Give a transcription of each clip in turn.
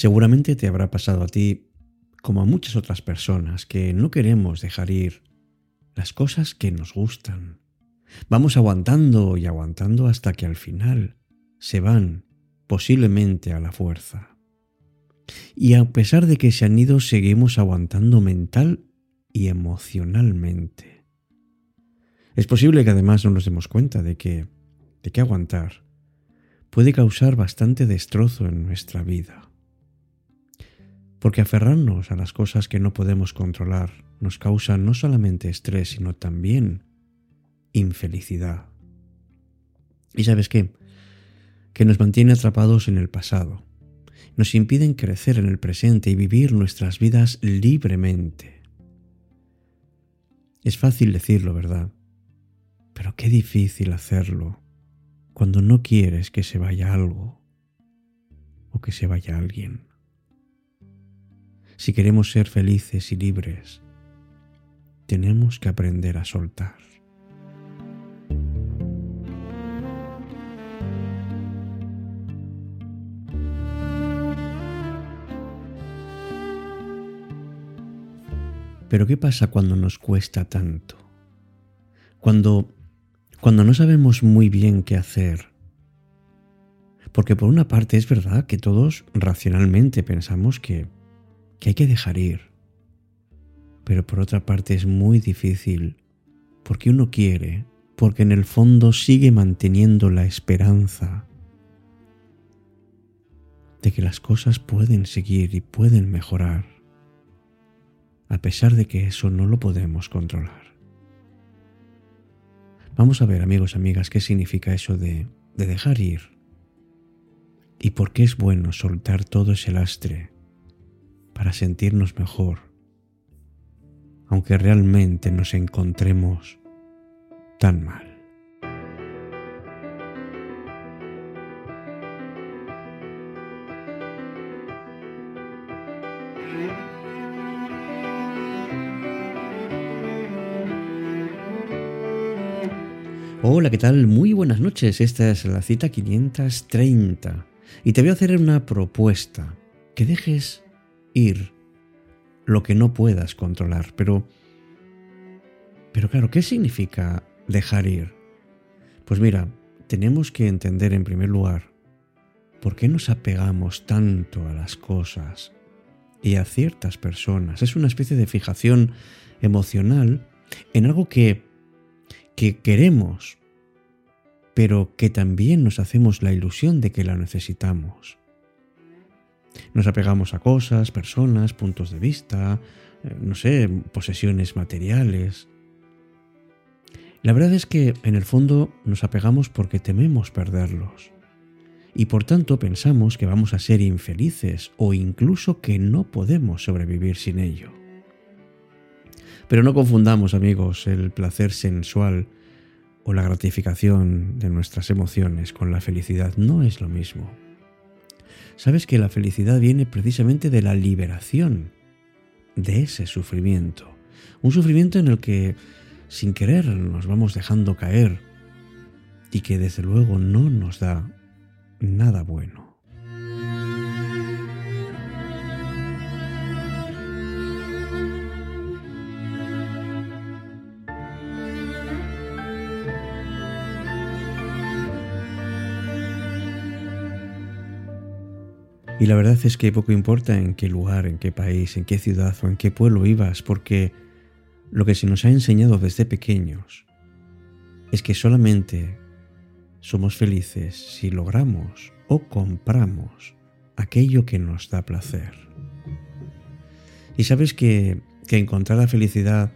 Seguramente te habrá pasado a ti, como a muchas otras personas, que no queremos dejar ir las cosas que nos gustan. Vamos aguantando y aguantando hasta que al final se van, posiblemente a la fuerza. Y a pesar de que se han ido, seguimos aguantando mental y emocionalmente. Es posible que además no nos demos cuenta de que, de que aguantar puede causar bastante destrozo en nuestra vida. Porque aferrarnos a las cosas que no podemos controlar nos causa no solamente estrés, sino también infelicidad. ¿Y sabes qué? Que nos mantiene atrapados en el pasado, nos impiden crecer en el presente y vivir nuestras vidas libremente. Es fácil decirlo, ¿verdad? Pero qué difícil hacerlo cuando no quieres que se vaya algo o que se vaya alguien. Si queremos ser felices y libres, tenemos que aprender a soltar. Pero ¿qué pasa cuando nos cuesta tanto? Cuando cuando no sabemos muy bien qué hacer. Porque por una parte es verdad que todos racionalmente pensamos que, que hay que dejar ir. Pero por otra parte es muy difícil porque uno quiere, porque en el fondo sigue manteniendo la esperanza de que las cosas pueden seguir y pueden mejorar, a pesar de que eso no lo podemos controlar. Vamos a ver, amigos, amigas, qué significa eso de, de dejar ir y por qué es bueno soltar todo ese lastre para sentirnos mejor, aunque realmente nos encontremos tan mal. Hola, ¿qué tal? Muy buenas noches. Esta es la cita 530 y te voy a hacer una propuesta. Que dejes ir lo que no puedas controlar. Pero, pero claro, ¿qué significa dejar ir? Pues mira, tenemos que entender en primer lugar por qué nos apegamos tanto a las cosas y a ciertas personas. Es una especie de fijación emocional en algo que que queremos, pero que también nos hacemos la ilusión de que la necesitamos. Nos apegamos a cosas, personas, puntos de vista, eh, no sé, posesiones materiales. La verdad es que en el fondo nos apegamos porque tememos perderlos y por tanto pensamos que vamos a ser infelices o incluso que no podemos sobrevivir sin ello. Pero no confundamos, amigos, el placer sensual o la gratificación de nuestras emociones con la felicidad. No es lo mismo. Sabes que la felicidad viene precisamente de la liberación de ese sufrimiento. Un sufrimiento en el que sin querer nos vamos dejando caer y que desde luego no nos da nada bueno. Y la verdad es que poco importa en qué lugar, en qué país, en qué ciudad o en qué pueblo vivas, porque lo que se nos ha enseñado desde pequeños es que solamente somos felices si logramos o compramos aquello que nos da placer. Y sabes que, que encontrar la felicidad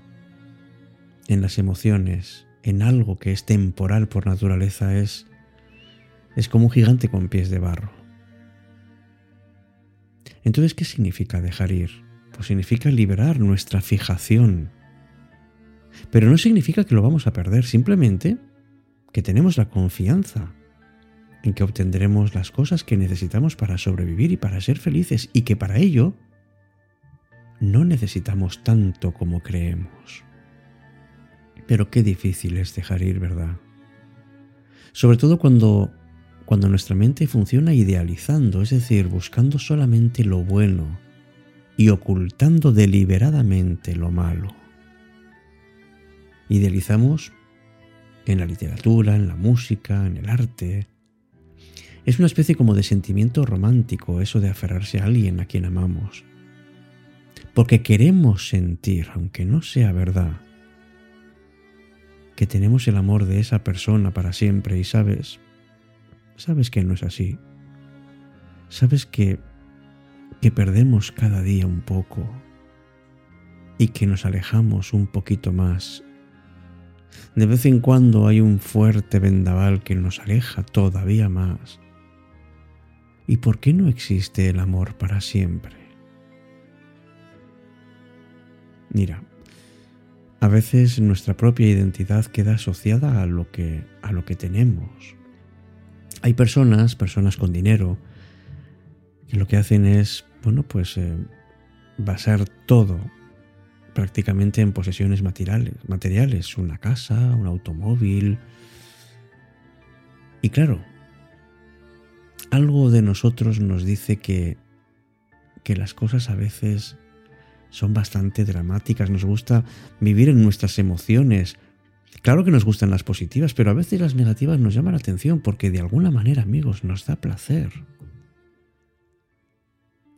en las emociones, en algo que es temporal por naturaleza, es, es como un gigante con pies de barro. Entonces, ¿qué significa dejar ir? Pues significa liberar nuestra fijación. Pero no significa que lo vamos a perder, simplemente que tenemos la confianza en que obtendremos las cosas que necesitamos para sobrevivir y para ser felices y que para ello no necesitamos tanto como creemos. Pero qué difícil es dejar ir, ¿verdad? Sobre todo cuando cuando nuestra mente funciona idealizando, es decir, buscando solamente lo bueno y ocultando deliberadamente lo malo. Idealizamos en la literatura, en la música, en el arte. Es una especie como de sentimiento romántico eso de aferrarse a alguien a quien amamos. Porque queremos sentir, aunque no sea verdad, que tenemos el amor de esa persona para siempre y sabes, sabes que no es así. Sabes que que perdemos cada día un poco y que nos alejamos un poquito más. De vez en cuando hay un fuerte vendaval que nos aleja todavía más. ¿Y por qué no existe el amor para siempre? Mira, a veces nuestra propia identidad queda asociada a lo que a lo que tenemos. Hay personas, personas con dinero, que lo que hacen es, bueno, pues eh, basar todo prácticamente en posesiones materiales, materiales, una casa, un automóvil. Y claro, algo de nosotros nos dice que, que las cosas a veces son bastante dramáticas, nos gusta vivir en nuestras emociones. Claro que nos gustan las positivas, pero a veces las negativas nos llaman la atención porque de alguna manera, amigos, nos da placer.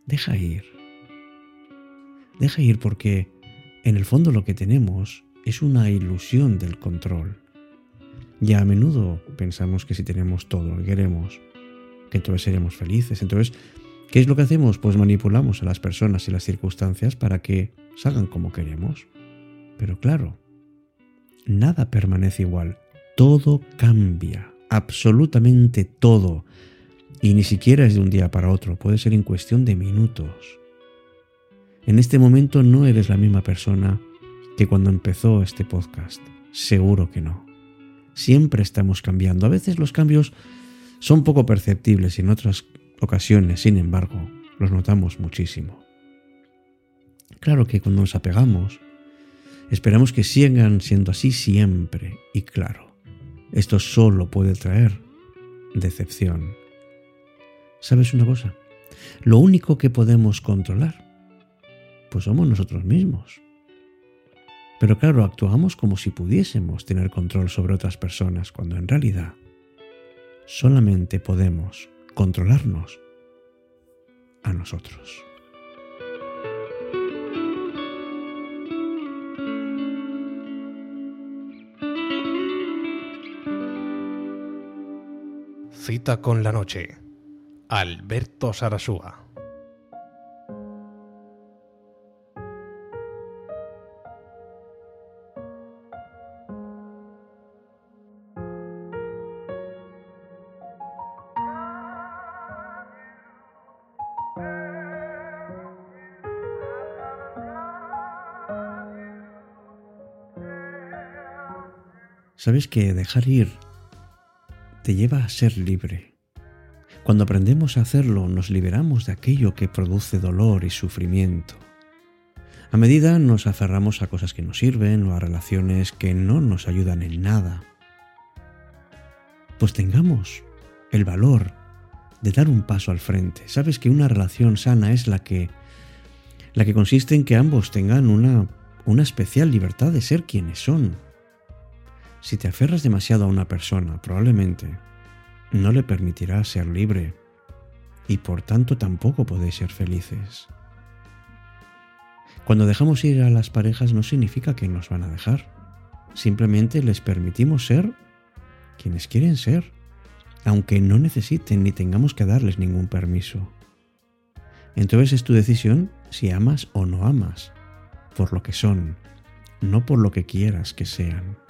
Deja ir. Deja ir porque en el fondo lo que tenemos es una ilusión del control. Ya a menudo pensamos que si tenemos todo lo que queremos, que entonces seremos felices. Entonces, ¿qué es lo que hacemos? Pues manipulamos a las personas y las circunstancias para que salgan como queremos. Pero claro, nada permanece igual. Todo cambia, absolutamente todo. Y ni siquiera es de un día para otro, puede ser en cuestión de minutos. En este momento no eres la misma persona que cuando empezó este podcast. Seguro que no. Siempre estamos cambiando. A veces los cambios son poco perceptibles y en otras ocasiones, sin embargo, los notamos muchísimo. Claro que cuando nos apegamos, esperamos que sigan siendo así siempre. Y claro, esto solo puede traer decepción. ¿Sabes una cosa? Lo único que podemos controlar pues somos nosotros mismos. Pero claro, actuamos como si pudiésemos tener control sobre otras personas, cuando en realidad solamente podemos controlarnos a nosotros. Cita con la noche. Alberto Sarasúa. Sabes que dejar ir te lleva a ser libre. Cuando aprendemos a hacerlo, nos liberamos de aquello que produce dolor y sufrimiento. A medida nos aferramos a cosas que nos sirven o a relaciones que no nos ayudan en nada. Pues tengamos el valor de dar un paso al frente. Sabes que una relación sana es la que la que consiste en que ambos tengan una una especial libertad de ser quienes son, si te aferras demasiado a una persona, probablemente no le permitirás ser libre y por tanto tampoco podéis ser felices. Cuando dejamos ir a las parejas no significa que nos van a dejar. Simplemente les permitimos ser quienes quieren ser, aunque no necesiten ni tengamos que darles ningún permiso. Entonces es tu decisión si amas o no amas, por lo que son, no por lo que quieras que sean.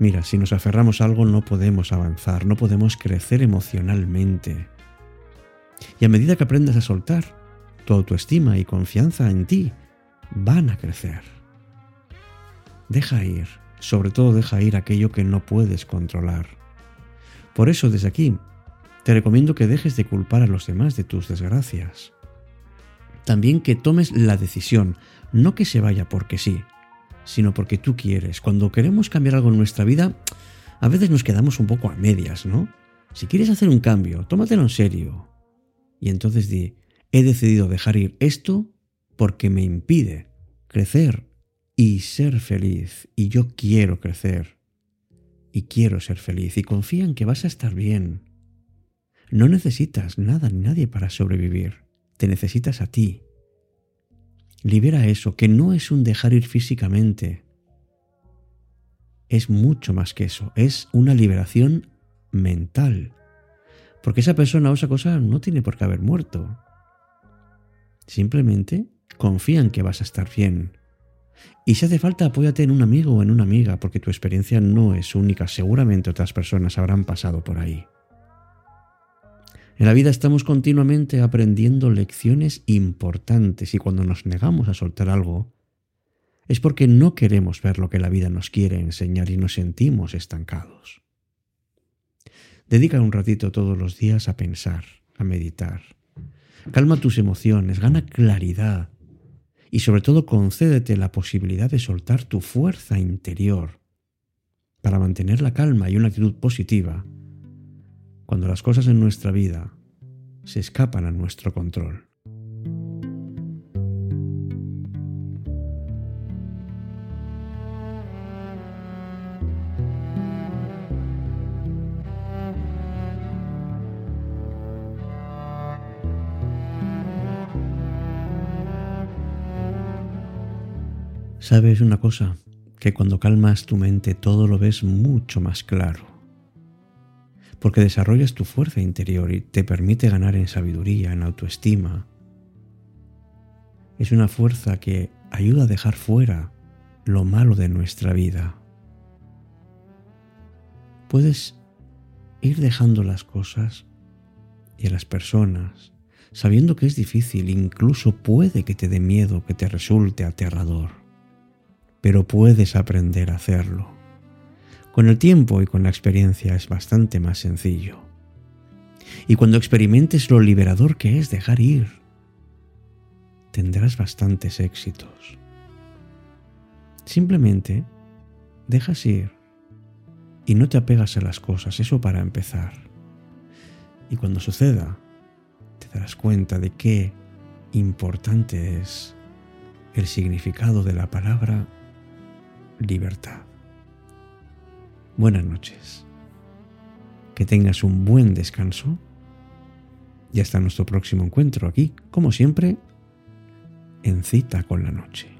Mira, si nos aferramos a algo no podemos avanzar, no podemos crecer emocionalmente. Y a medida que aprendas a soltar, tu autoestima y confianza en ti van a crecer. Deja ir, sobre todo deja ir aquello que no puedes controlar. Por eso desde aquí te recomiendo que dejes de culpar a los demás de tus desgracias. También que tomes la decisión, no que se vaya porque sí, sino porque tú quieres. Cuando queremos cambiar algo en nuestra vida, a veces nos quedamos un poco a medias, ¿no? Si quieres hacer un cambio, tómatelo en serio. Y entonces di, he decidido dejar ir esto porque me impide crecer y ser feliz. Y yo quiero crecer. Y quiero ser feliz. Y confía en que vas a estar bien. No necesitas nada ni nadie para sobrevivir. Te necesitas a ti. Libera eso, que no es un dejar ir físicamente. Es mucho más que eso. Es una liberación mental. Porque esa persona o esa cosa no tiene por qué haber muerto. Simplemente confía en que vas a estar bien. Y si hace falta, apóyate en un amigo o en una amiga, porque tu experiencia no es única. Seguramente otras personas habrán pasado por ahí. En la vida estamos continuamente aprendiendo lecciones importantes y cuando nos negamos a soltar algo, es porque no queremos ver lo que la vida nos quiere enseñar y nos sentimos estancados. Dedica un ratito todos los días a pensar, a meditar. Calma tus emociones, gana claridad y sobre todo concédete la posibilidad de soltar tu fuerza interior para mantener la calma y una actitud positiva cuando las cosas en nuestra vida se escapan a nuestro control. ¿Sabes una cosa? Que cuando calmas tu mente todo lo ves mucho más claro. Porque desarrollas tu fuerza interior y te permite ganar en sabiduría, en autoestima. Es una fuerza que ayuda a dejar fuera lo malo de nuestra vida. Puedes ir dejando las cosas y a las personas, sabiendo que es difícil, incluso puede que te dé miedo, que te resulte aterrador pero puedes aprender a hacerlo. Con el tiempo y con la experiencia es bastante más sencillo. Y cuando experimentes lo liberador que es dejar ir, tendrás bastantes éxitos. Simplemente dejas ir y no te apegas a las cosas, eso para empezar. Y cuando suceda, te darás cuenta de qué importante es el significado de la palabra libertad. Buenas noches. Que tengas un buen descanso. Y hasta nuestro próximo encuentro aquí, como siempre, en cita con la noche.